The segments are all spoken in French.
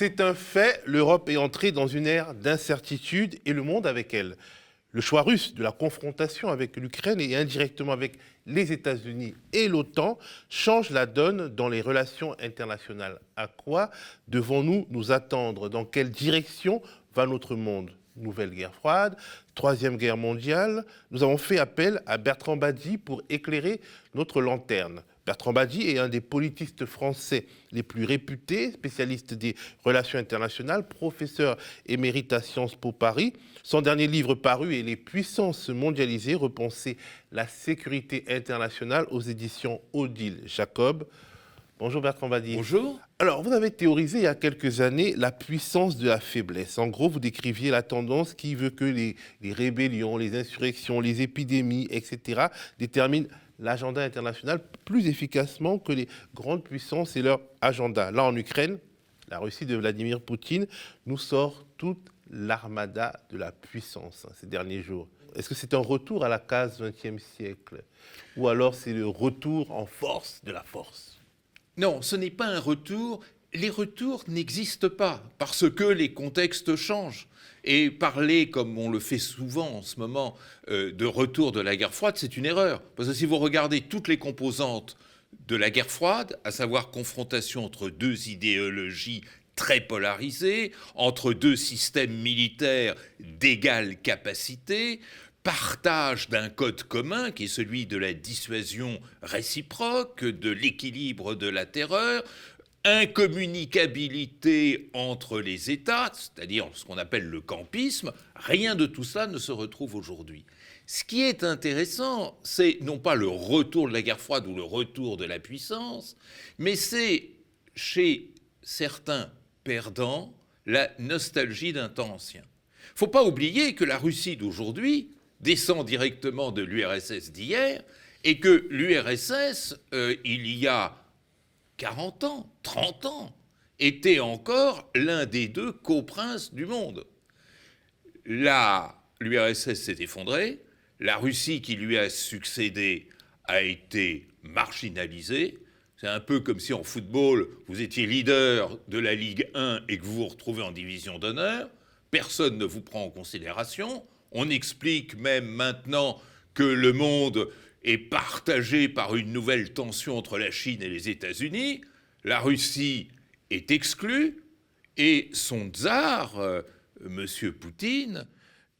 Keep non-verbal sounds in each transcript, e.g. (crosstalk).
C'est un fait, l'Europe est entrée dans une ère d'incertitude et le monde avec elle. Le choix russe de la confrontation avec l'Ukraine et indirectement avec les États-Unis et l'OTAN change la donne dans les relations internationales. À quoi devons-nous nous attendre? Dans quelle direction va notre monde? Nouvelle guerre froide, Troisième guerre mondiale, nous avons fait appel à Bertrand Badi pour éclairer notre lanterne. Bertrand Badi est un des politistes français les plus réputés, spécialiste des relations internationales, professeur émérite à Sciences Po Paris. Son dernier livre paru est Les puissances mondialisées, repenser la sécurité internationale aux éditions Odile Jacob. Bonjour Bertrand Badi. Bonjour. Alors, vous avez théorisé il y a quelques années la puissance de la faiblesse. En gros, vous décriviez la tendance qui veut que les, les rébellions, les insurrections, les épidémies, etc., déterminent l'agenda international plus efficacement que les grandes puissances et leur agenda. Là, en Ukraine, la Russie de Vladimir Poutine nous sort toute l'armada de la puissance hein, ces derniers jours. Est-ce que c'est un retour à la case 20e siècle Ou alors c'est le retour en force de la force? Non, ce n'est pas un retour. Les retours n'existent pas parce que les contextes changent. Et parler, comme on le fait souvent en ce moment, euh, de retour de la guerre froide, c'est une erreur. Parce que si vous regardez toutes les composantes de la guerre froide, à savoir confrontation entre deux idéologies très polarisées, entre deux systèmes militaires d'égale capacité, partage d'un code commun qui est celui de la dissuasion réciproque, de l'équilibre de la terreur, incommunicabilité entre les États, c'est-à-dire ce qu'on appelle le campisme, rien de tout ça ne se retrouve aujourd'hui. Ce qui est intéressant, c'est non pas le retour de la guerre froide ou le retour de la puissance, mais c'est chez certains perdants la nostalgie d'un temps ancien. Faut pas oublier que la Russie d'aujourd'hui descend directement de l'URSS d'hier et que l'URSS, euh, il y a 40 ans, 30 ans, était encore l'un des deux coprinces du monde. L'URSS s'est effondrée, la Russie qui lui a succédé a été marginalisée. C'est un peu comme si en football, vous étiez leader de la Ligue 1 et que vous vous retrouvez en division d'honneur. Personne ne vous prend en considération. On explique même maintenant que le monde est partagé par une nouvelle tension entre la Chine et les États-Unis, la Russie est exclue et son tsar, euh, M. Poutine,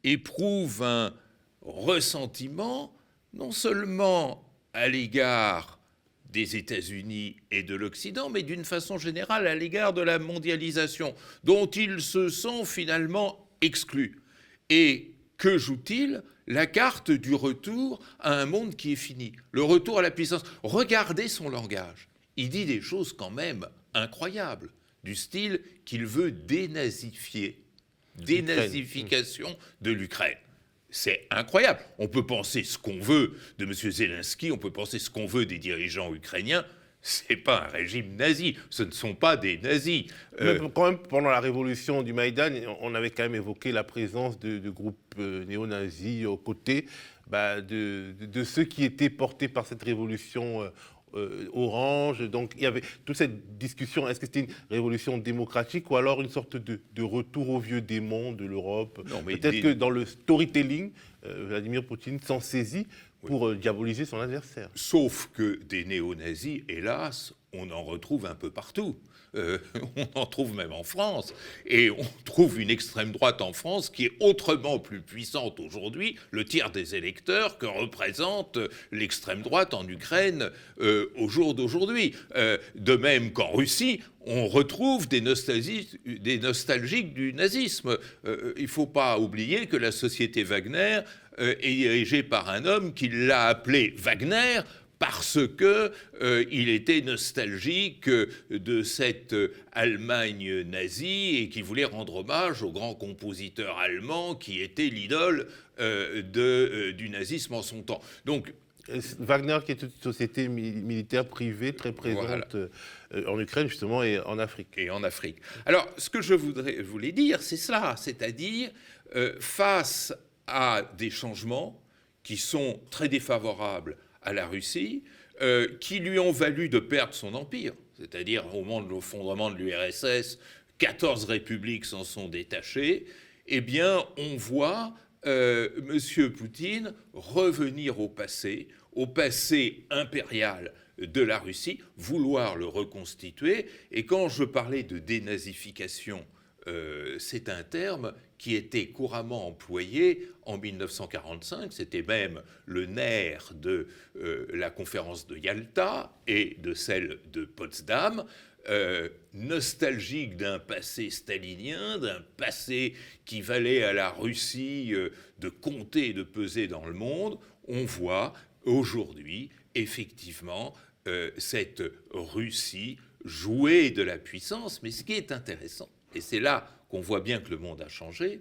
éprouve un ressentiment non seulement à l'égard des États-Unis et de l'Occident, mais d'une façon générale à l'égard de la mondialisation, dont il se sent finalement exclu. Et que joue-t-il la carte du retour à un monde qui est fini, le retour à la puissance. Regardez son langage. Il dit des choses quand même incroyables, du style qu'il veut dénazifier, dénazification de l'Ukraine. C'est incroyable. On peut penser ce qu'on veut de M. Zelensky, on peut penser ce qu'on veut des dirigeants ukrainiens c'est pas un régime nazi, ce ne sont pas des nazis. Euh, Mais quand même, pendant la révolution du Maïdan, on avait quand même évoqué la présence de, groupes euh, néo-nazis aux côtés bah, de, ceux qui étaient portés par cette révolution euh, orange. Donc il y avait toute cette discussion, est-ce que c'était une révolution démocratique ou alors une sorte de, retour au vieux démon de l'Europe? Peut-être que dans le storytelling, Vladimir Poutine s'en saisit pour euh, diaboliser son adversaire. Sauf que des néo-nazis, hélas, on en retrouve un peu partout. Euh, (laughs) on en trouve même en France. Et on trouve une extrême droite en France qui est autrement plus puissante aujourd'hui, le tiers des électeurs que représente l'extrême droite en Ukraine euh, au jour d'aujourd'hui. de même qu'en Russie, on retrouve des, nostalgiques du nazisme. il ne faut pas oublier que la société Wagner euh, est dirigé par un homme qui l'a appelé Wagner parce que euh, il était nostalgique de cette Allemagne nazie et qui voulait rendre hommage au grand compositeur allemand qui était l'idole euh, du nazisme en son temps. Donc Wagner, qui est une société militaire privée très présente en Ukraine, justement, et en Afrique. Et en Afrique. Alors, ce que je voudrais, voulais dire, c'est cela, c'est-à-dire, face à des changements qui sont très défavorables à la Russie, euh, qui lui ont valu de perdre son empire, c'est-à-dire au moment de l'effondrement de l'URSS, 14 républiques s'en sont détachées, eh bien, on voit euh, M. Poutine revenir au passé, au passé impérial de la Russie, vouloir le reconstituer. Et quand je parlais de dénazification, euh, c'est un terme qui était couramment employé en 1945. C'était même le nerf de euh, la conférence de Yalta et de celle de Potsdam. Euh, nostalgique d'un passé stalinien, d'un passé qui valait à la Russie de compter et de peser dans le monde, on voit aujourd'hui effectivement cette Russie jouer de la puissance. Mais ce qui est intéressant, et c'est là qu'on voit bien que le monde a changé,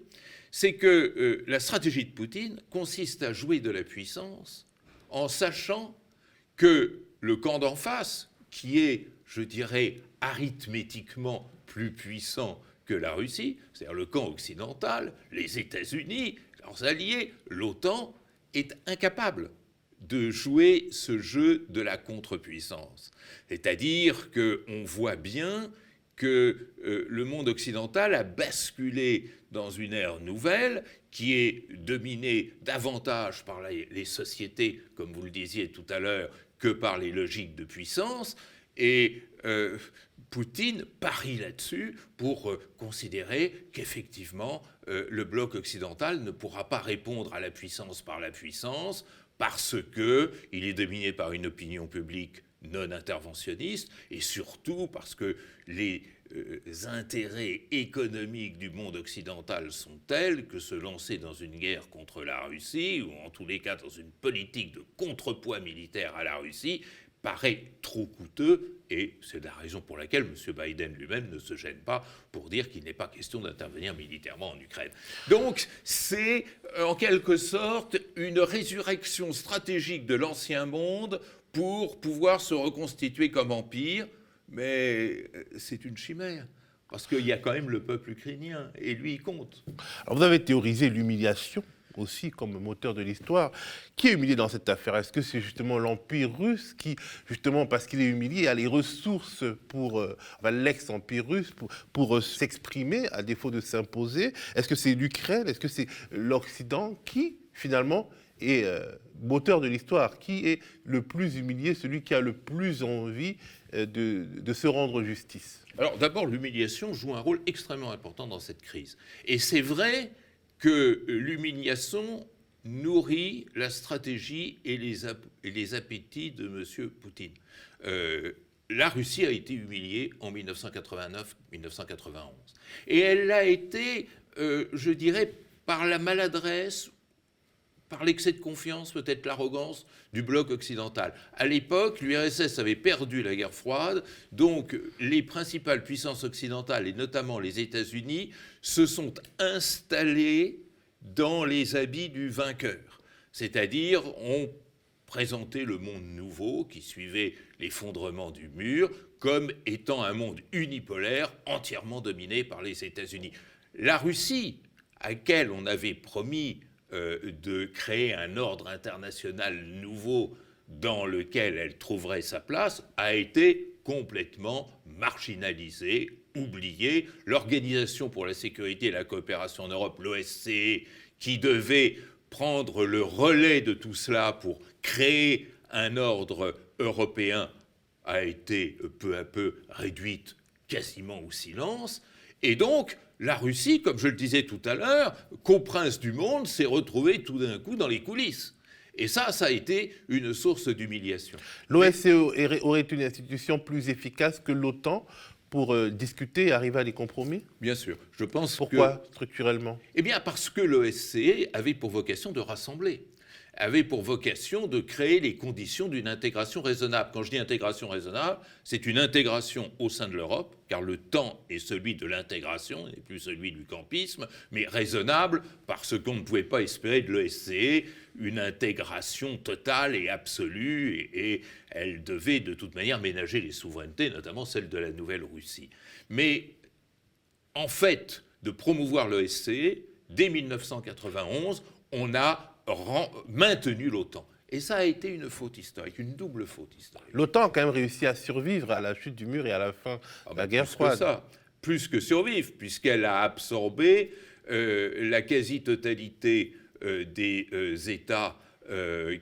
c'est que euh, la stratégie de Poutine consiste à jouer de la puissance en sachant que le camp d'en face, qui est, je dirais, arithmétiquement plus puissant que la Russie, c'est-à-dire le camp occidental, les États-Unis, leurs alliés, l'OTAN, est incapable de jouer ce jeu de la contre-puissance. C'est-à-dire qu'on voit bien que euh, le monde occidental a basculé dans une ère nouvelle qui est dominée davantage par les, sociétés, comme vous le disiez tout à l'heure, que par les logiques de puissance. Et euh, Poutine parie là-dessus pour euh, considérer qu'effectivement, le bloc occidental ne pourra pas répondre à la puissance par la puissance parce qu'il est dominé par une opinion publique non interventionniste, et surtout parce que les euh, intérêts économiques du monde occidental sont tels que se lancer dans une guerre contre la Russie, ou en tous les cas dans une politique de contrepoids militaire à la Russie, paraît trop coûteux, et c'est la raison pour laquelle M. Biden lui-même ne se gêne pas pour dire qu'il n'est pas question d'intervenir militairement en Ukraine. Donc c'est en quelque sorte une résurrection stratégique de l'ancien monde pour pouvoir se reconstituer comme empire, mais euh, c'est une chimère. Parce qu'il y a quand même le peuple ukrainien, et lui, il compte. Alors vous avez théorisé l'humiliation aussi comme moteur de l'histoire. Qui est humilié dans cette affaire? Est-ce que c'est justement l'Empire russe qui, justement parce qu'il est humilié, a les ressources pour, euh, l'ex-Empire russe, pour, pour euh, s'exprimer à défaut de s'imposer? Est-ce que c'est l'Ukraine? Est-ce que c'est l'Occident qui, finalement, est moteur de l'histoire Qui est le plus humilié, celui qui a le plus envie euh, de, se rendre justice? Alors d'abord, l'humiliation joue un rôle extrêmement important dans cette crise. Et c'est vrai que l'humiliation nourrit la stratégie et les, et appétits de M. Poutine. Euh, la Russie a été humiliée en 1989-1991. Et elle l'a été, euh, je dirais, par la maladresse par l'excès de confiance, peut-être l'arrogance du bloc occidental. À l'époque, l'URSS avait perdu la guerre froide, donc les principales puissances occidentales, et notamment les États-Unis, se sont installées dans les habits du vainqueur. C'est-à-dire, ont présenté le monde nouveau qui suivait l'effondrement du mur comme étant un monde unipolaire entièrement dominé par les États-Unis. La Russie, à laquelle on avait promis de créer un ordre international nouveau dans lequel elle trouverait sa place a été complètement marginalisée, oubliée. L'Organisation pour la sécurité et la coopération en Europe, l'OSCE, qui devait prendre le relais de tout cela pour créer un ordre européen, a été peu à peu réduite quasiment au silence. Et donc, la Russie, comme je le disais tout à l'heure, co-prince du monde, s'est retrouvée tout d'un coup dans les coulisses. Et ça, ça a été une source d'humiliation. L'OSCE aurait une institution plus efficace que l'OTAN pour euh, discuter et arriver à des compromis? Bien sûr. Je pense Pourquoi, structurellement? Eh bien, parce que l'OSCE avait pour vocation de rassembler avait pour vocation de créer les conditions d'une intégration raisonnable. Quand je dis intégration raisonnable, c'est une intégration au sein de l'Europe, car le temps est celui de l'intégration, et plus celui du campisme, mais raisonnable parce qu'on ne pouvait pas espérer de l'OSCE une intégration totale et absolue, et, elle devait de toute manière ménager les souverainetés, notamment celle de la Nouvelle-Russie. Mais en fait, de promouvoir l'OSCE, dès 1991, on a maintenu l'OTAN. Et ça a été une faute historique, une double faute historique. L'OTAN a quand même réussi à survivre à la chute du mur et à la fin ah de la bah, guerre froide. ça. plus que survivre, puisqu'elle a absorbé la quasi-totalité des États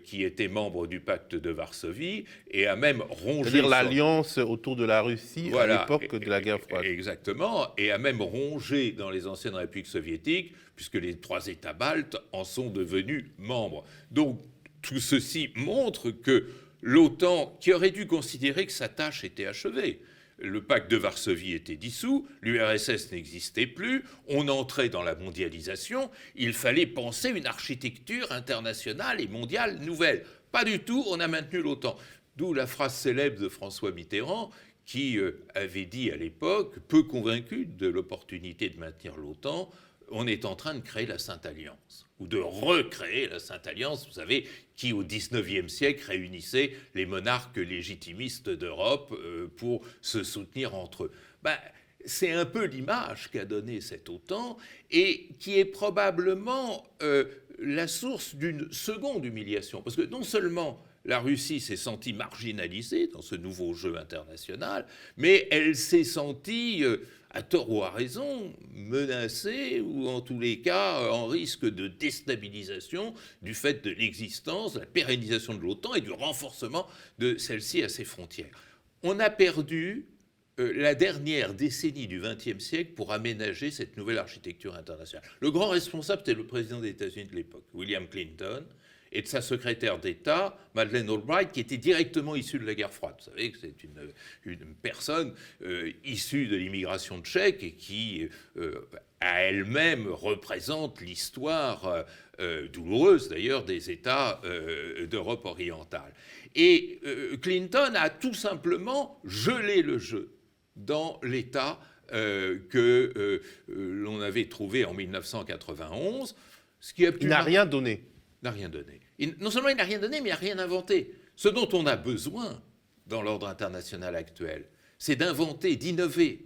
qui étaient membres du pacte de Varsovie et a même rongé. C'est-à-dire l'alliance autour de la Russie à l'époque de la guerre froide. Exactement, et a même rongé dans les anciennes républiques soviétiques, puisque les trois États baltes en sont devenus membres. Donc tout ceci montre que l'OTAN, qui aurait dû considérer que sa tâche était achevée, le pacte de Varsovie était dissous, l'URSS n'existait plus, on entrait dans la mondialisation, il fallait penser une architecture internationale et mondiale nouvelle. Pas du tout, on a maintenu l'OTAN. D'où la phrase célèbre de François Mitterrand qui euh, avait dit à l'époque, peu convaincu de l'opportunité de maintenir l'OTAN, on est en train de créer la Sainte Alliance, ou de recréer la Sainte Alliance, vous savez, qui au XIXe siècle réunissait les monarques légitimistes d'Europe euh, pour se soutenir entre eux? Ben, c'est un peu l'image qu'a donnée cet OTAN et qui est probablement euh, la source d'une seconde humiliation. Parce que non seulement la Russie s'est sentie marginalisée dans ce nouveau jeu international, mais elle s'est sentie euh, à tort ou à raison, menacée ou en tous les cas en risque de déstabilisation du fait de l'existence, de la pérennisation de l'OTAN et du renforcement de celle-ci à ses frontières. On a perdu euh, la dernière décennie du XXe siècle pour aménager cette nouvelle architecture internationale. Le grand responsable, c'était le président des États-Unis de l'époque, William Clinton, et de sa secrétaire d'État, Madeleine Albright, qui était directement issue de la guerre froide. Vous savez que c'est une, personne euh, issue de l'immigration tchèque et qui, euh, à elle-même, représente l'histoire euh, douloureuse, d'ailleurs, des États d'Europe orientale. Et Clinton a tout simplement gelé le jeu dans l'État que l'on avait trouvé en 1991. Ce qui a pu... n'a rien donné. N'a rien donné non seulement il n'a rien donné, mais il n'a rien inventé. Ce dont on a besoin dans l'ordre international actuel, c'est d'inventer, d'innover,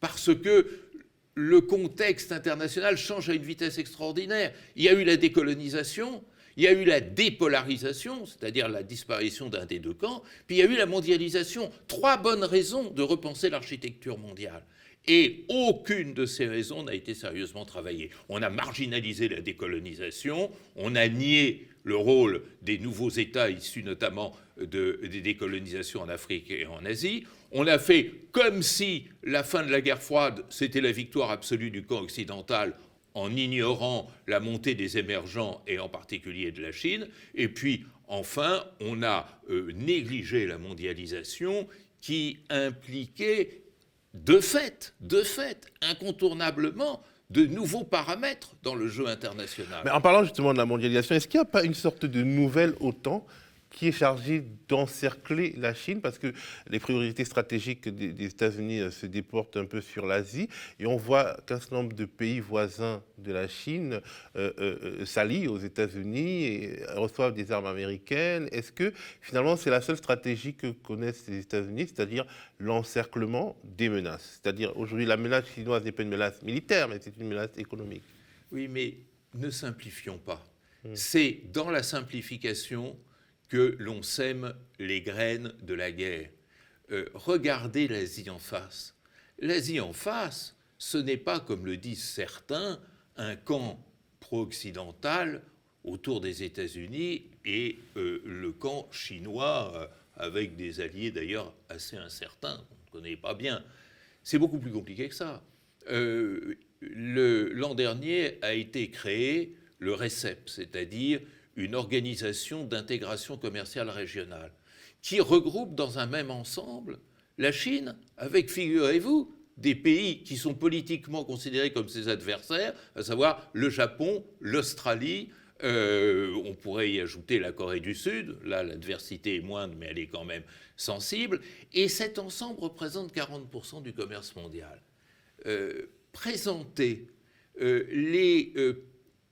parce que le contexte international change à une vitesse extraordinaire. Il y a eu la décolonisation, il y a eu la dépolarisation, c'est-à-dire la disparition d'un des deux camps, puis il y a eu la mondialisation. Trois bonnes raisons de repenser l'architecture mondiale. Et aucune de ces raisons n'a été sérieusement travaillée. On a marginalisé la décolonisation, on a nié le rôle des nouveaux États issus notamment de, des décolonisations en Afrique et en Asie. On a fait comme si la fin de la guerre froide, c'était la victoire absolue du camp occidental en ignorant la montée des émergents et en particulier de la Chine. Et puis, enfin, on a euh, négligé la mondialisation qui impliquait de fait, de fait, incontournablement, de nouveaux paramètres dans le jeu international. Mais en parlant justement de la mondialisation, est-ce qu'il n'y a pas une sorte de nouvelle OTAN qui est chargé d'encercler la Chine parce que les priorités stratégiques des, États-Unis euh, se déportent un peu sur l'Asie et on voit qu'un certain nombre de pays voisins de la Chine euh, euh, s'allient aux États-Unis et reçoivent des armes américaines. Est-ce que finalement c'est la seule stratégie que connaissent les États-Unis, c'est-à-dire l'encerclement des menaces? C'est-à-dire aujourd'hui la menace chinoise n'est pas une menace militaire, mais c'est une menace économique. Oui, mais ne simplifions pas. Hmm. C'est dans la simplification que l'on sème les graines de la guerre. Euh, regardez l'Asie en face. L'Asie en face, ce n'est pas, comme le disent certains, un camp pro-occidental autour des États-Unis et euh, le camp chinois, euh, avec des alliés d'ailleurs assez incertains, on ne connaît pas bien. C'est beaucoup plus compliqué que ça. L'an dernier a été créé le RECEP, c'est-à-dire une organisation d'intégration commerciale régionale qui regroupe dans un même ensemble la Chine avec, figurez-vous, des pays qui sont politiquement considérés comme ses adversaires, à savoir le Japon, l'Australie, euh, on pourrait y ajouter la Corée du Sud, là l'adversité est moindre mais elle est quand même sensible, et cet ensemble représente 40% du commerce mondial. Euh, présenter euh, les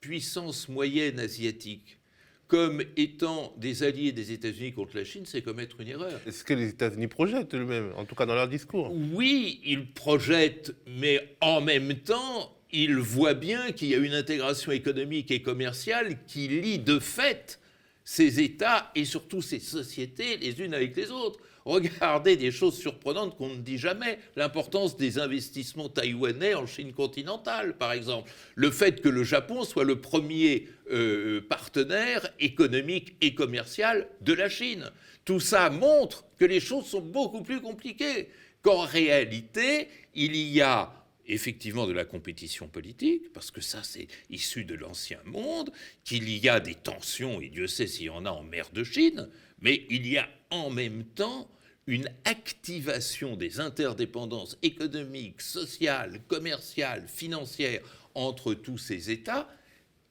puissances moyennes asiatiques comme étant des alliés des États-Unis contre la Chine, c'est commettre une erreur. Est-ce que les États-Unis projettent eux-mêmes, en tout cas dans leur discours Oui, ils projettent, mais en même temps, ils voient bien qu'il y a une intégration économique et commerciale qui lie de fait ces États et surtout ces sociétés les unes avec les autres. Regardez des choses surprenantes qu'on ne dit jamais. L'importance des investissements taïwanais en Chine continentale, par exemple. Le fait que le Japon soit le premier euh, partenaire économique et commercial de la Chine. Tout ça montre que les choses sont beaucoup plus compliquées, qu'en réalité, il y a effectivement de la compétition politique, parce que ça c'est issu de l'ancien monde, qu'il y a des tensions, et Dieu sait s'il y en a en mer de Chine, mais il y a en même temps une activation des interdépendances économiques, sociales, commerciales, financières entre tous ces États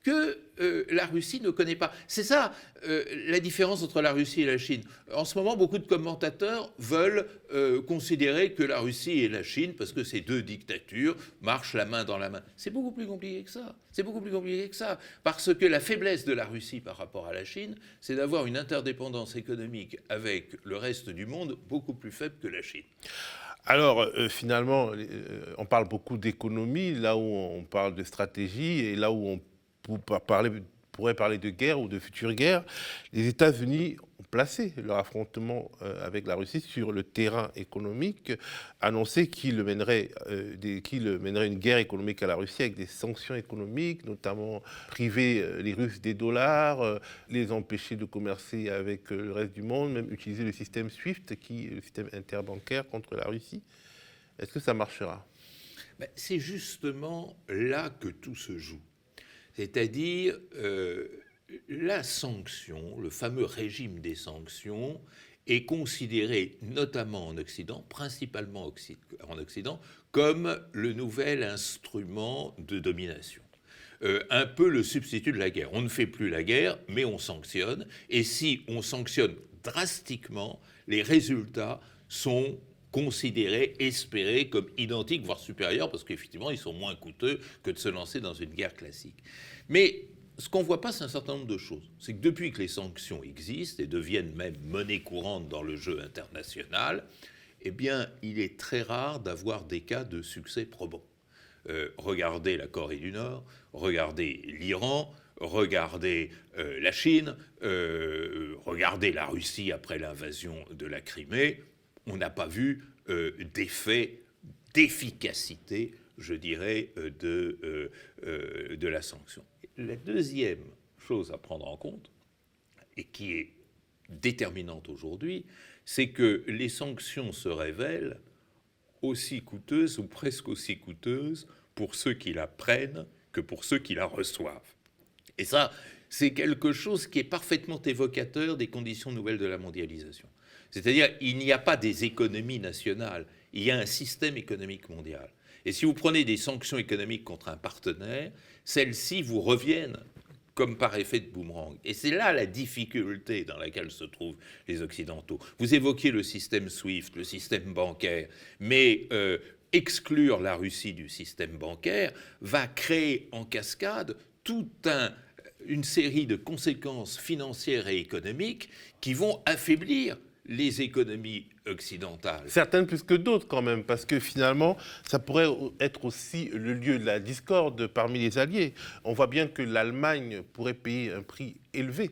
que euh, la Russie ne connaît pas. C'est ça euh, la différence entre la Russie et la Chine. En ce moment, beaucoup de commentateurs veulent euh, considérer que la Russie et la Chine, parce que ces deux dictatures marchent la main dans la main. C'est beaucoup plus compliqué que ça. C'est beaucoup plus compliqué que ça. Parce que la faiblesse de la Russie par rapport à la Chine, c'est d'avoir une interdépendance économique avec le reste du monde beaucoup plus faible que la Chine. Alors, finalement, on parle beaucoup d'économie, là où on parle de stratégie, et là où on pour parler, pourrait parler de guerre ou de future guerre, les États-Unis ont placé leur affrontement euh, avec la Russie sur le terrain économique, annoncé qu'ils mèneraient, euh, mènerait une guerre économique à la Russie avec des sanctions économiques, notamment priver euh, les Russes des dollars, les empêcher de commercer avec le reste du monde, même utiliser le système SWIFT, qui est le système interbancaire contre la Russie. Est-ce que ça marchera? Ben, C'est justement là que tout se joue c'est-à-dire euh, la sanction, le fameux régime des sanctions, est considéré notamment en Occident, principalement en Occident, comme le nouvel instrument de domination. Euh, un peu le substitut de la guerre. On ne fait plus la guerre, mais on sanctionne. Et si on sanctionne drastiquement, les résultats sont considérés, espérés comme identiques, voire supérieurs, parce qu'effectivement, ils sont moins coûteux que de se lancer dans une guerre classique. Mais ce qu'on ne voit pas, c'est un certain nombre de choses. C'est que depuis que les sanctions existent et deviennent même monnaie courante dans le jeu international, eh bien, il est très rare d'avoir des cas de succès probant. Euh, regardez la Corée du Nord, regardez l'Iran, regardez euh, la Chine, euh, regardez la Russie après l'invasion de la Crimée on n'a pas vu euh, d'effet d'efficacité, je dirais, euh, de, euh, de la sanction. La deuxième chose à prendre en compte, et qui est déterminante aujourd'hui, c'est que les sanctions se révèlent aussi coûteuses ou presque aussi coûteuses pour ceux qui la prennent que pour ceux qui la reçoivent. Et ça, c'est quelque chose qui est parfaitement évocateur des conditions nouvelles de la mondialisation. C'est-à-dire, il n'y a pas des économies nationales, il y a un système économique mondial. Et si vous prenez des sanctions économiques contre un partenaire, celles-ci vous reviennent comme par effet de boomerang. Et c'est là la difficulté dans laquelle se trouvent les Occidentaux. Vous évoquiez le système SWIFT, le système bancaire, mais euh, exclure la Russie du système bancaire va créer en cascade tout un une série de conséquences financières et économiques qui vont affaiblir les économies occidentales. Certaines plus que d'autres quand même, parce que finalement, ça pourrait être aussi le lieu de la discorde parmi les alliés. On voit bien que l'Allemagne pourrait payer un prix élevé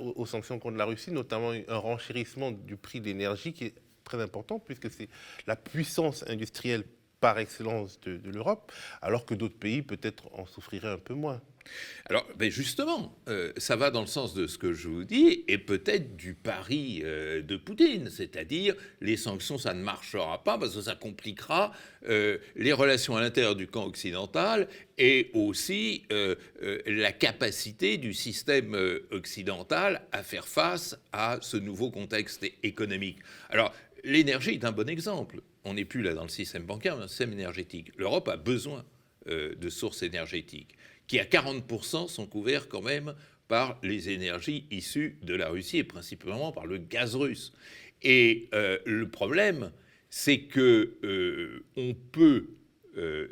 aux, sanctions contre la Russie, notamment un renchérissement du prix de l'énergie qui est très important, puisque c'est la puissance industrielle par excellence de, l'Europe, alors que d'autres pays peut-être en souffriraient un peu moins. Alors, ben justement, euh, ça va dans le sens de ce que je vous dis, et peut-être du pari euh, de Poutine, c'est-à-dire les sanctions, ça ne marchera pas parce que ça compliquera euh, les relations à l'intérieur du camp occidental et aussi la capacité du système occidental à faire face à ce nouveau contexte économique. Alors, l'énergie est un bon exemple on n'est plus là dans le système bancaire, mais dans le système énergétique. L'Europe a besoin euh, de sources énergétiques, qui à 40% sont couverts quand même par les énergies issues de la Russie et principalement par le gaz russe. Et euh, le problème, c'est que euh, on peut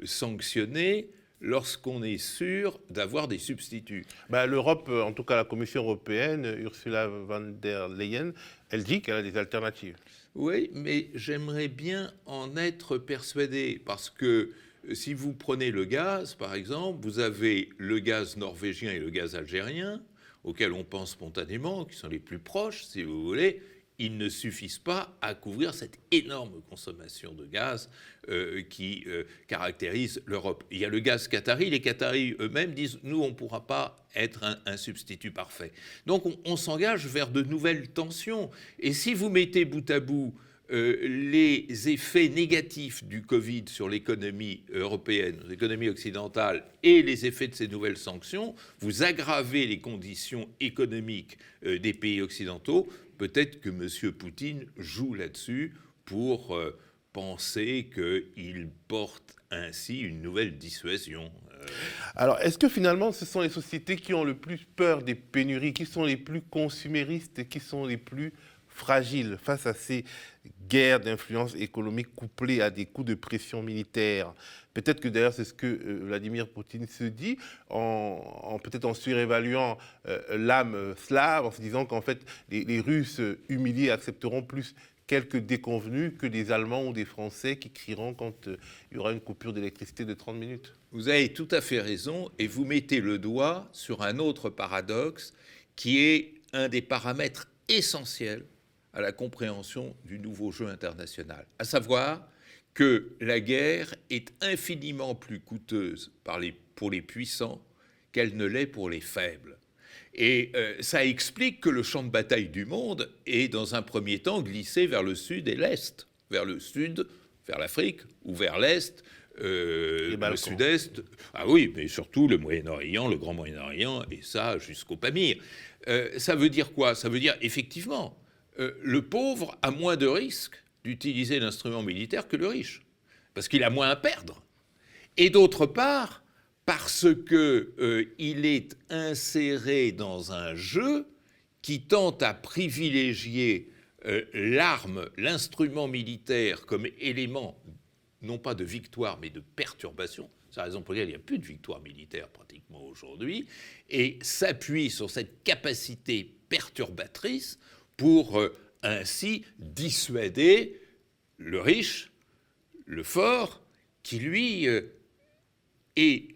sanctionner lorsqu'on est sûr d'avoir des substituts. Bah, L'Europe, en tout cas la Commission européenne, Ursula von der Leyen, elle dit qu'elle a des alternatives. Oui, mais j'aimerais bien en être persuadé, parce que euh, si vous prenez le gaz, par exemple, vous avez le gaz norvégien et le gaz algérien. auxquels on pense spontanément, qui sont les plus proches, si vous voulez, ils ne suffisent pas à couvrir cette énorme consommation de gaz euh, qui euh, caractérise l'Europe. Il y a le gaz qatari. Les Qataris eux-mêmes disent nous, on ne pourra pas être un, substitut parfait. Donc on, s'engage vers de nouvelles tensions. Et si vous mettez bout à bout euh, les effets négatifs du Covid sur l'économie européenne, l'économie occidentale, et les effets de ces nouvelles sanctions, vous aggravez les conditions économiques des pays occidentaux peut-être que M. Poutine joue là-dessus pour euh, penser qu'il porte ainsi une nouvelle dissuasion. Euh. Alors, est-ce que finalement, ce sont les sociétés qui ont le plus peur des pénuries, qui sont les plus consuméristes qui sont les plus fragiles face à ces guerres d'influence économique couplées à des coups de pression militaire Peut-être que d'ailleurs c'est ce que euh, Vladimir Poutine se dit, en, peut-être en surévaluant euh, l'âme slave, en se disant qu'en fait les, Russes humiliés accepteront plus quelques déconvenus que des Allemands ou des Français qui crieront quand euh, il y aura une coupure d'électricité de 30 minutes. Vous avez tout à fait raison et vous mettez le doigt sur un autre paradoxe qui est un des paramètres essentiels à la compréhension du nouveau jeu international, à savoir que la guerre est infiniment plus coûteuse pour les puissants qu'elle ne l'est pour les faibles. Et euh, ça explique que le champ de bataille du monde est dans un premier temps glissé vers le sud et l'est, vers le sud, vers l'Afrique, ou vers l'est, euh, le sud-est. Ah oui, mais surtout le Moyen-Orient, le Grand Moyen-Orient, et ça jusqu'au Pamir. Euh, ça veut dire quoi? Ça veut dire effectivement, le pauvre a moins de risques d'utiliser l'instrument militaire que le riche, parce qu'il a moins à perdre. Et d'autre part, parce qu'il euh, est inséré dans un jeu qui tente à privilégier euh, l'arme, l'instrument militaire comme élément, non pas de victoire, mais de perturbation. C'est la raison pour laquelle il n'y a plus de victoire militaire pratiquement aujourd'hui, et s'appuie sur cette capacité perturbatrice pour euh, ainsi dissuader le riche, le fort, qui lui euh, est,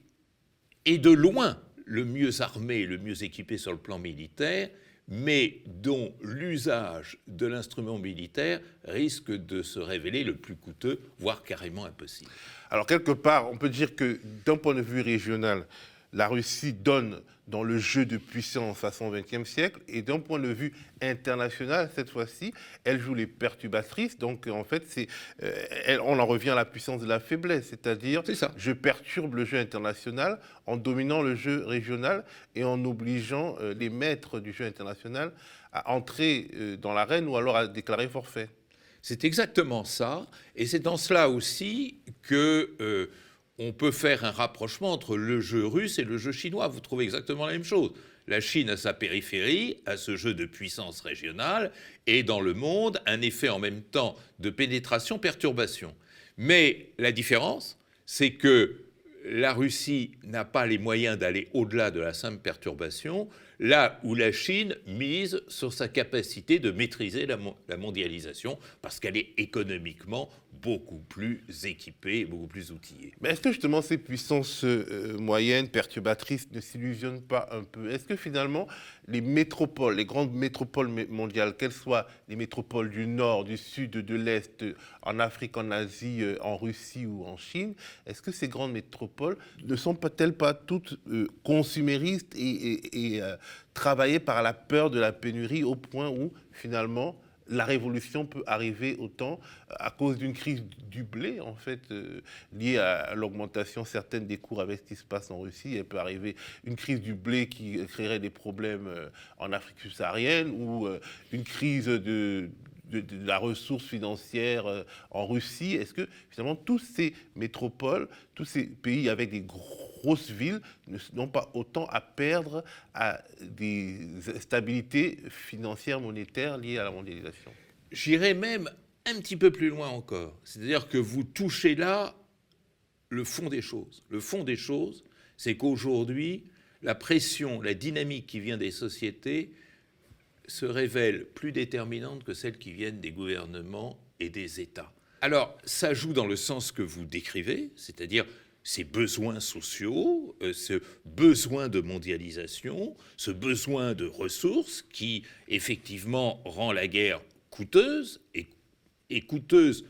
est, de loin le mieux armé, le mieux équipé sur le plan militaire, mais dont l'usage de l'instrument militaire risque de se révéler le plus coûteux, voire carrément impossible. Alors quelque part, on peut dire que d'un point de vue régional, la Russie donne dans le jeu de puissance à son XXe siècle. Et d'un point de vue international, cette fois-ci, elle joue les perturbatrices. Donc, en fait, c'est, euh, on en revient à la puissance de la faiblesse. C'est-à-dire, je perturbe le jeu international en dominant le jeu régional et en obligeant euh, les maîtres du jeu international à entrer euh, dans l'arène ou alors à déclarer forfait. C'est exactement ça. Et c'est dans cela aussi que on peut faire un rapprochement entre le jeu russe et le jeu chinois. Vous trouvez exactement la même chose. La Chine a sa périphérie, a ce jeu de puissance régionale, et dans le monde, un effet en même temps de pénétration-perturbation. Mais la différence, c'est que la Russie n'a pas les moyens d'aller au-delà de la simple perturbation, là où la Chine mise sur sa capacité de maîtriser la, mondialisation, parce qu'elle est économiquement beaucoup plus équipée, beaucoup plus outillée. Mais est-ce que justement ces puissances euh, moyennes, perturbatrices, ne s'illusionnent pas un peu? Est-ce que finalement les métropoles, les grandes métropoles mondiales, qu'elles soient les métropoles du Nord, du Sud, de l'Est, en Afrique, en Asie, euh, en Russie ou en Chine, est-ce que ces grandes métropoles ne sont pas-elles pas toutes euh, consuméristes et, travaillées par la peur de la pénurie au point où finalement la révolution peut arriver autant à cause d'une crise du blé, en fait, euh, liée à l'augmentation certaine des cours avec ce qui se passe en Russie. Elle peut arriver une crise du blé qui créerait des problèmes euh, en Afrique subsaharienne ou euh, une crise de, de, la ressource financière en Russie. Est-ce que finalement tous ces métropoles, tous ces pays avec des grosses villes n'ont pas autant à perdre à des stabilités financières monétaires liées à la mondialisation? J'irais même un petit peu plus loin encore. C'est-à-dire que vous touchez là le fond des choses. Le fond des choses, c'est qu'aujourd'hui, la pression, la dynamique qui vient des sociétés se révèle plus déterminante que celle qui viennent des gouvernements et des États. Alors, ça joue dans le sens que vous décrivez, c'est-à-dire ces besoins sociaux, euh, ce besoin de mondialisation, ce besoin de ressources qui effectivement rend la guerre coûteuse et, coûteuse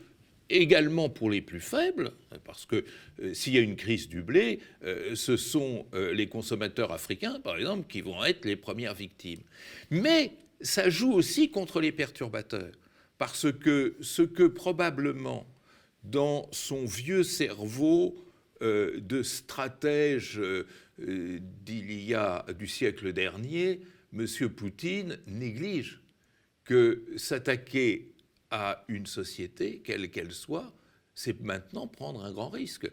également pour les plus faibles, parce que euh, s'il y a une crise du blé, euh, ce sont les consommateurs africains, par exemple, qui vont être les premières victimes. Mais ça joue aussi contre les perturbateurs, parce que ce que probablement dans son vieux cerveau euh, de stratège euh, d'il y a du siècle dernier, M. Poutine néglige que s'attaquer à une société, quelle qu'elle soit, c'est maintenant prendre un grand risque.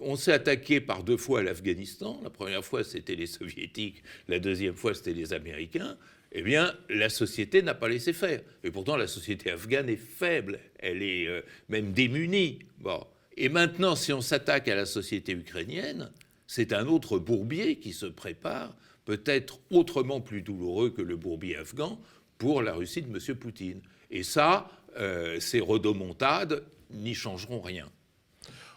On s'est attaqué par deux fois à l'Afghanistan. La première fois, c'était les Soviétiques. La deuxième fois, c'était les Américains. Eh bien, la société n'a pas laissé faire. Et pourtant, la société afghane est faible. Elle est euh, même démunie. Bon. Et maintenant, si on s'attaque à la société ukrainienne, c'est un autre bourbier qui se prépare, peut-être autrement plus douloureux que le bourbier afghan, pour la Russie de M. Poutine. Et ça, euh, ces rodomontades n'y changeront rien.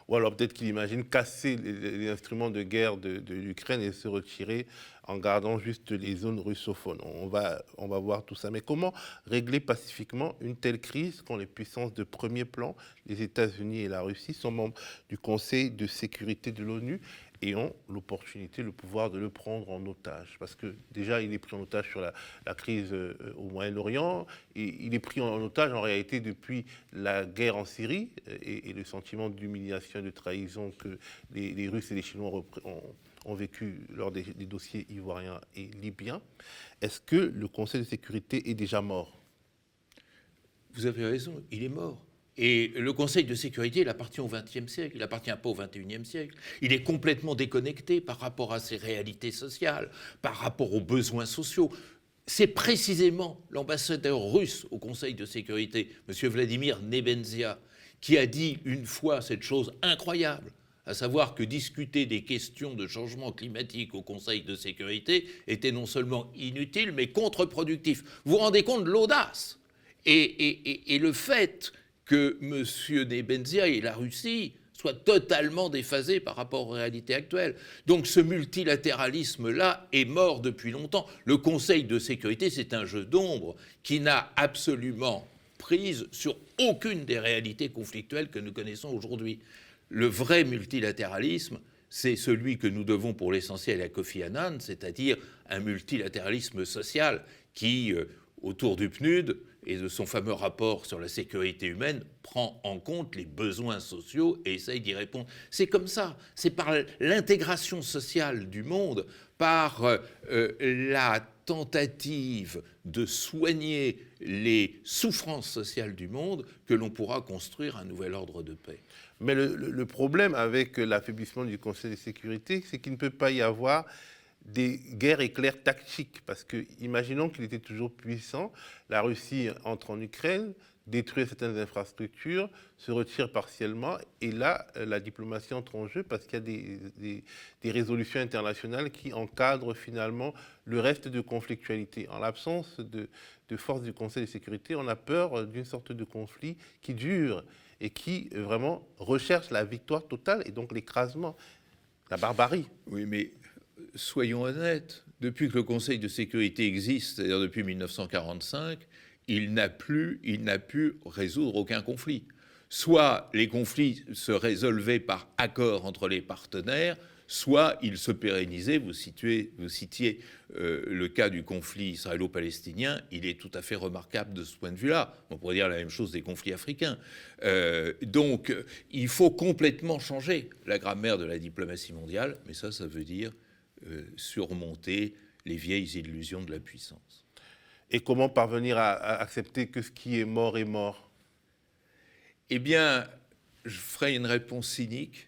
Ou alors peut-être qu'il imagine casser les, instruments de guerre de, l'Ukraine et se retirer en gardant juste les zones russophones. On va, on va voir tout ça. Mais comment régler pacifiquement une telle crise quand les puissances de premier plan, les États-Unis et la Russie, sont membres du Conseil de sécurité de l'ONU et ont l'opportunité, le pouvoir de le prendre en otage. Parce que déjà, il est pris en otage sur la, crise euh, au Moyen-Orient, et il est pris en otage en réalité depuis la guerre en Syrie euh, et, le sentiment d'humiliation et de trahison que les, Russes et les Chinois ont, vécu lors des, des, dossiers ivoiriens et libyens. Est-ce que le Conseil de sécurité est déjà mort? Vous avez raison, il est mort. Et le Conseil de sécurité, il appartient au XXe siècle, il n'appartient pas au XXIe siècle. Il est complètement déconnecté par rapport à ses réalités sociales, par rapport aux besoins sociaux. C'est précisément l'ambassadeur russe au Conseil de sécurité, M. Vladimir Nebenzia, qui a dit une fois cette chose incroyable, à savoir que discuter des questions de changement climatique au Conseil de sécurité était non seulement inutile, mais contre-productif. Vous vous rendez compte de l'audace et, et, le fait que M. Nebenzia et la Russie soient totalement déphasés par rapport aux réalités actuelles. Donc ce multilatéralisme-là est mort depuis longtemps. Le Conseil de sécurité, c'est un jeu d'ombre qui n'a absolument prise sur aucune des réalités conflictuelles que nous connaissons aujourd'hui. Le vrai multilatéralisme, c'est celui que nous devons pour l'essentiel à Kofi Annan, c'est-à-dire un multilatéralisme social qui, euh, autour du PNUD, et de son fameux rapport sur la sécurité humaine prend en compte les besoins sociaux et essaye d'y répondre. C'est comme ça, c'est par l'intégration sociale du monde, par euh, la tentative de soigner les souffrances sociales du monde que l'on pourra construire un nouvel ordre de paix. Mais le problème avec l'affaiblissement du Conseil de sécurité, c'est qu'il ne peut pas y avoir des guerres éclairs tactiques. Parce que, imaginons qu'il était toujours puissant, la Russie entre en Ukraine, détruit certaines infrastructures, se retire partiellement, et là, la diplomatie entre en jeu parce qu'il y a des, des, résolutions internationales qui encadrent finalement le reste de conflictualité. En l'absence de, de forces du Conseil de sécurité, on a peur d'une sorte de conflit qui dure et qui vraiment recherche la victoire totale et donc l'écrasement, la barbarie. Oui, mais soyons honnêtes, depuis que le Conseil de sécurité existe, c'est-à-dire depuis 1945, il n'a plus, il n'a pu résoudre aucun conflit. Soit les conflits se résolvaient par accord entre les partenaires, soit ils se pérennisaient. Vous, vous citiez euh, le cas du conflit israélo-palestinien, il est tout à fait remarquable de ce point de vue-là. On pourrait dire la même chose des conflits africains. Euh, donc, il faut complètement changer la grammaire de la diplomatie mondiale, mais ça, ça veut dire surmonter les vieilles illusions de la puissance. Et comment parvenir à, accepter que ce qui est mort est mort? Eh bien, je ferai une réponse cynique.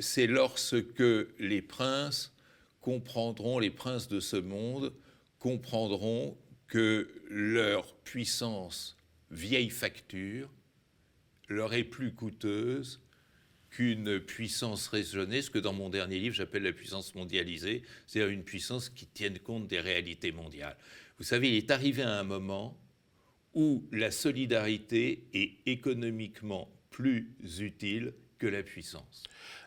C'est lorsque les princes comprendront, les princes de ce monde comprendront que leur puissance vieille facture leur est plus coûteuse qu'une puissance raisonnée, ce que dans mon dernier livre j'appelle la puissance mondialisée, c'est-à-dire une puissance qui tienne compte des réalités mondiales. Vous savez, il est arrivé à un moment où la solidarité est économiquement plus utile que la puissance.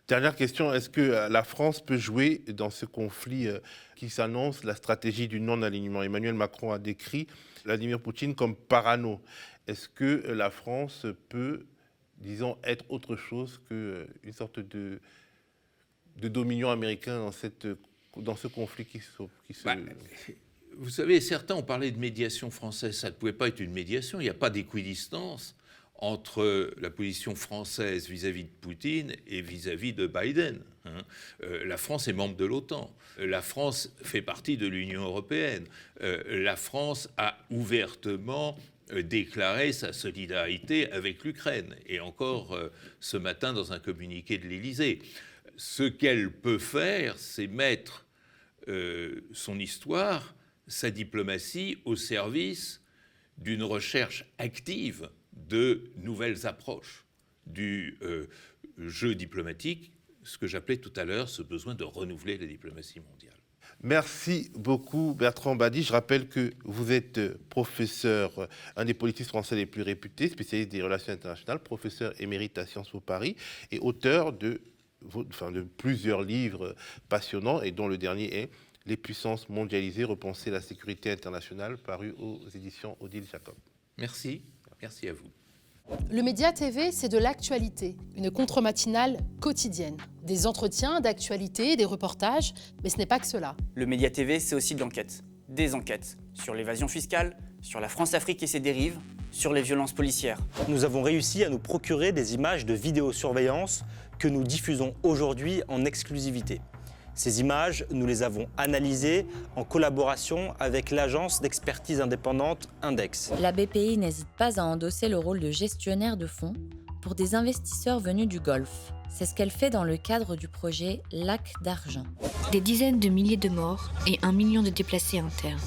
Dernière question, est-ce que la France peut jouer dans ce conflit euh, qui s'annonce la stratégie du non-alignement? Emmanuel Macron a décrit Vladimir Poutine comme parano. Est-ce que la France peut, disons, être autre chose qu'une sorte de, de dominion américain dans, cette, dans ce conflit qui se... Qui se... Bah, vous savez, certains ont parlé de médiation française. Ça ne pouvait pas être une médiation. Il n'y a pas d'équidistance entre la position française vis-à-vis de Poutine et vis-à-vis de Biden. Hein. Euh, la France est membre de l'OTAN. La France fait partie de l'Union européenne. Euh, la France a ouvertement euh, déclaré sa solidarité avec l'Ukraine, et encore ce matin dans un communiqué de l'Élysée. Ce qu'elle peut faire, c'est mettre son histoire, sa diplomatie au service d'une recherche active de nouvelles approches du euh, jeu diplomatique, ce que j'appelais tout à l'heure ce besoin de renouveler la diplomatie mondiale. Merci beaucoup Bertrand Badi. Je rappelle que vous êtes professeur, un des politistes français les plus réputés, spécialiste des relations internationales, professeur émérite à Sciences Po Paris et auteur de, plusieurs livres passionnants et dont le dernier est Les puissances mondialisées, repenser la sécurité internationale, paru aux éditions Odile Jacob. Merci. Merci à vous. Le Média TV, c'est de l'actualité, une contre-matinale quotidienne. Des entretiens d'actualité, des reportages, mais ce n'est pas que cela. Le Média TV, c'est aussi de l'enquête. Des enquêtes sur l'évasion fiscale, sur la France-Afrique et ses dérives, sur les violences policières. Nous avons réussi à nous procurer des images de vidéosurveillance que nous diffusons aujourd'hui en exclusivité. Ces images, nous les avons analysées en collaboration avec l'agence d'expertise indépendante Index. La BPI n'hésite pas à endosser le rôle de gestionnaire de fonds pour des investisseurs venus du Golfe. C'est ce qu'elle fait dans le cadre du projet Lac d'argent. Des dizaines de milliers de morts et un million de déplacés internes.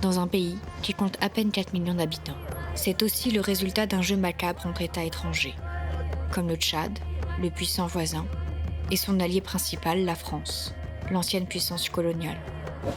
Dans un pays qui compte à peine 4 millions d'habitants. C'est aussi le résultat d'un jeu macabre entre États étrangers, comme le Tchad, le puissant voisin, et son allié principal, la France, l'ancienne puissance coloniale.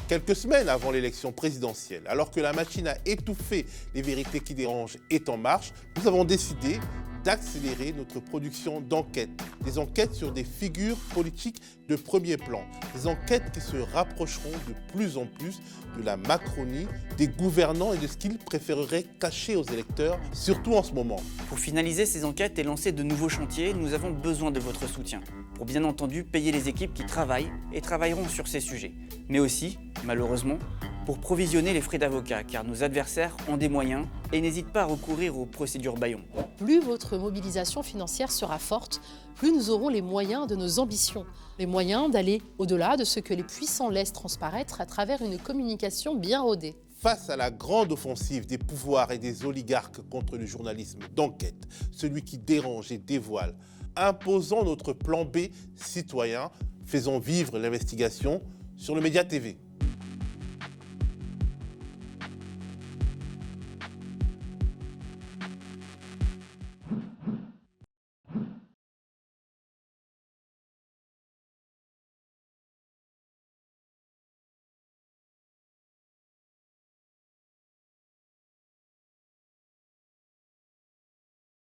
Quelques semaines avant l'élection présidentielle, alors que la machine à étouffer les vérités qui dérangent est en marche, nous avons décidé d'accélérer notre production d'enquêtes. Des enquêtes sur des figures politiques de premier plan. Des enquêtes qui se rapprocheront de plus en plus de la Macronie, des gouvernants et de ce qu'ils préféreraient cacher aux électeurs, surtout en ce moment. Pour finaliser ces enquêtes et lancer de nouveaux chantiers, nous avons besoin de votre soutien. Pour bien entendu payer les équipes qui travaillent et travailleront sur ces sujets. Mais aussi, malheureusement, pour provisionner les frais d'avocat, car nos adversaires ont des moyens et n'hésitent pas à recourir aux procédures Bayon. Plus votre mobilisation financière sera forte, plus nous aurons les moyens de nos ambitions, les moyens d'aller au-delà de ce que les puissants laissent transparaître à travers une communication bien rodée. Face à la grande offensive des pouvoirs et des oligarques contre le journalisme d'enquête, celui qui dérange et dévoile, imposons notre plan B citoyen, faisons vivre l'investigation sur le Média TV.